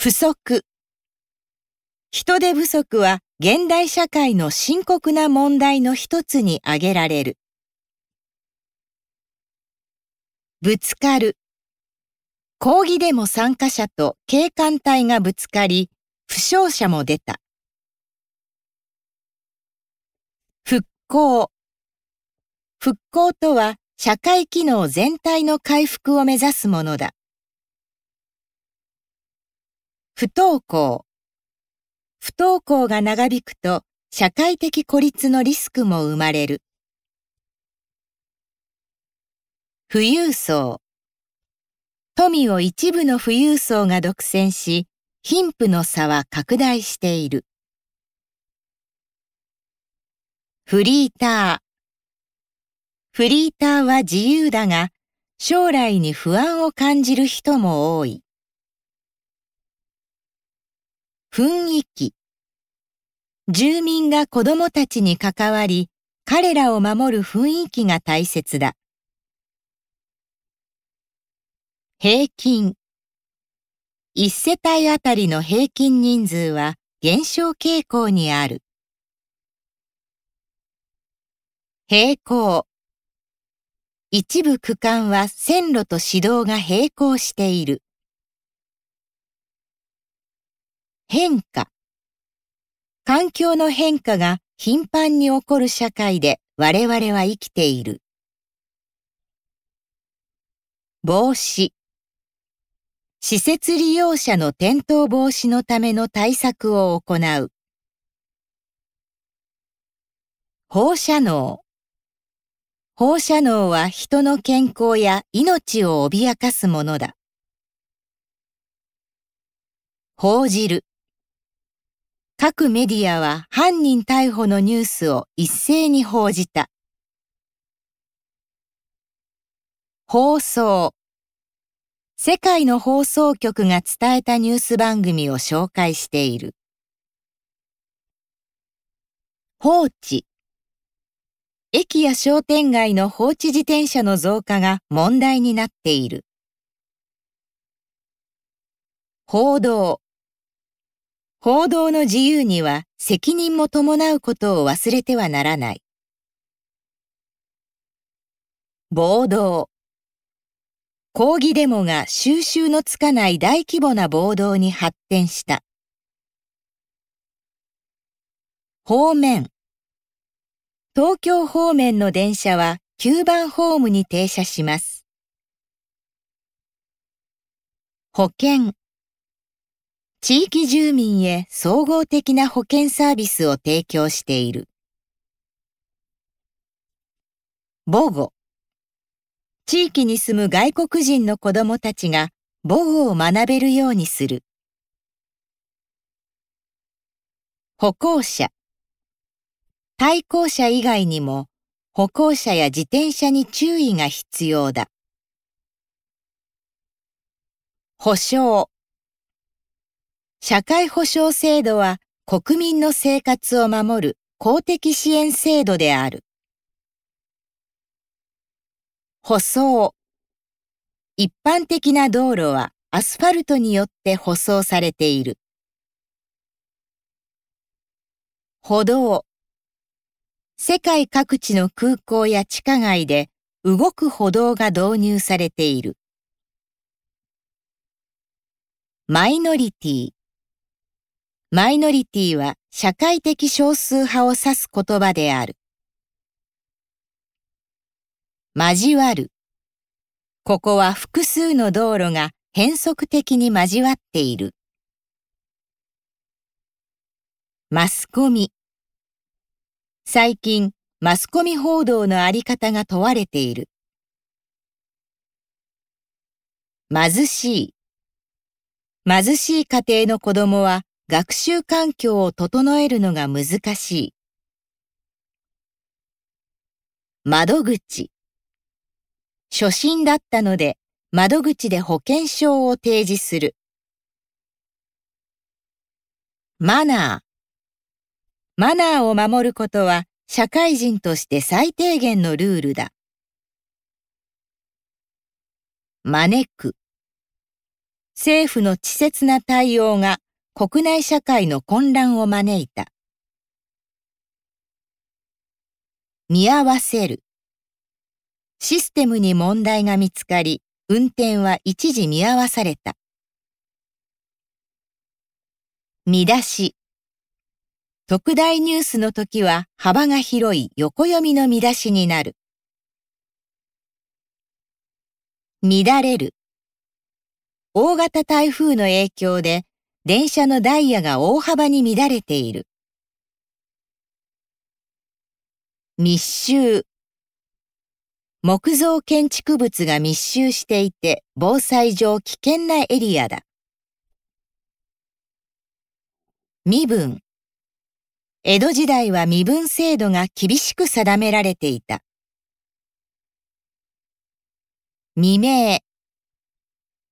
不足人手不足は現代社会の深刻な問題の一つに挙げられる。ぶつかる抗議デモ参加者と警官隊がぶつかり、負傷者も出た。復興復興とは社会機能全体の回復を目指すものだ。不登校不登校が長引くと社会的孤立のリスクも生まれる。富裕層富を一部の富裕層が独占し、貧富の差は拡大している。フリーターフリーターは自由だが、将来に不安を感じる人も多い。雰囲気住民が子供たちに関わり、彼らを守る雰囲気が大切だ。平均一世帯あたりの平均人数は減少傾向にある。平行一部区間は線路と市道が並行している。変化環境の変化が頻繁に起こる社会で我々は生きている。防止施設利用者の転倒防止のための対策を行う。放射能放射能は人の健康や命を脅かすものだ。報じる各メディアは犯人逮捕のニュースを一斉に報じた。放送世界の放送局が伝えたニュース番組を紹介している。放置駅や商店街の放置自転車の増加が問題になっている。報道報道の自由には責任も伴うことを忘れてはならない。暴動抗議デモが収集のつかない大規模な暴動に発展した。方面東京方面の電車は9番ホームに停車します。保険地域住民へ総合的な保健サービスを提供している。母語地域に住む外国人の子供たちが母語を学べるようにする。歩行者対向車以外にも歩行者や自転車に注意が必要だ。保障社会保障制度は国民の生活を守る公的支援制度である。舗装一般的な道路はアスファルトによって舗装されている。歩道世界各地の空港や地下街で動く歩道が導入されている。マイノリティマイノリティは社会的少数派を指す言葉である。交わる。ここは複数の道路が変則的に交わっている。マスコミ。最近、マスコミ報道のあり方が問われている。貧しい。貧しい家庭の子供は学習環境を整えるのが難しい。窓口。初心だったので、窓口で保険証を提示する。マナー。マナーを守ることは社会人として最低限のルールだ。招く。政府の稚拙な対応が国内社会の混乱を招いた。見合わせる。システムに問題が見つかり、運転は一時見合わされた。見出し。特大ニュースの時は幅が広い横読みの見出しになる。乱れる。大型台風の影響で電車のダイヤが大幅に乱れている。密集。木造建築物が密集していて防災上危険なエリアだ。身分。江戸時代は身分制度が厳しく定められていた。未明。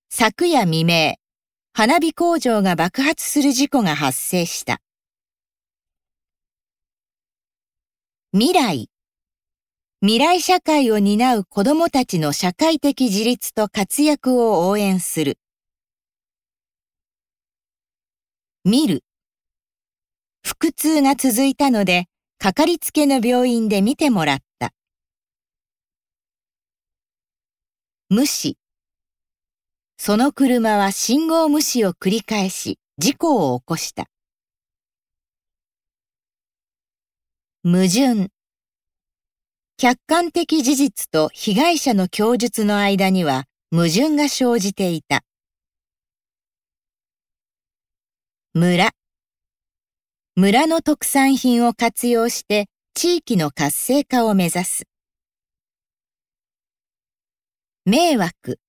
昨夜未明、花火工場が爆発する事故が発生した。未来。未来社会を担う子供たちの社会的自立と活躍を応援する。見る。腹痛が続いたので、かかりつけの病院で見てもらった。無視。その車は信号無視を繰り返し、事故を起こした。矛盾。客観的事実と被害者の供述の間には矛盾が生じていた。村。村の特産品を活用して地域の活性化を目指す。迷惑。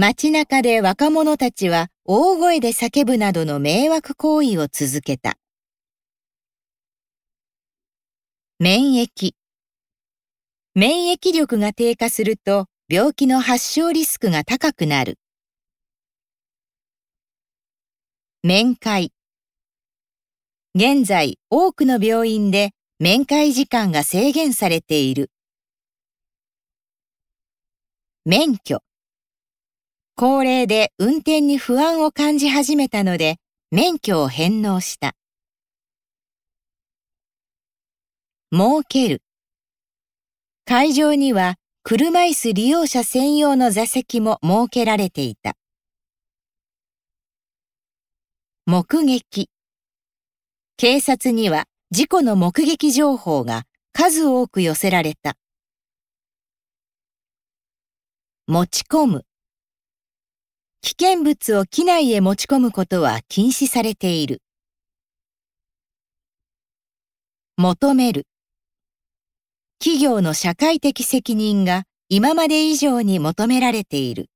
街中で若者たちは大声で叫ぶなどの迷惑行為を続けた。免疫。免疫力が低下すると病気の発症リスクが高くなる。面会。現在、多くの病院で面会時間が制限されている。免許。高齢で運転に不安を感じ始めたので、免許を返納した。設ける。会場には車椅子利用者専用の座席も設けられていた。目撃。警察には事故の目撃情報が数多く寄せられた。持ち込む。危険物を機内へ持ち込むことは禁止されている。求める。企業の社会的責任が今まで以上に求められている。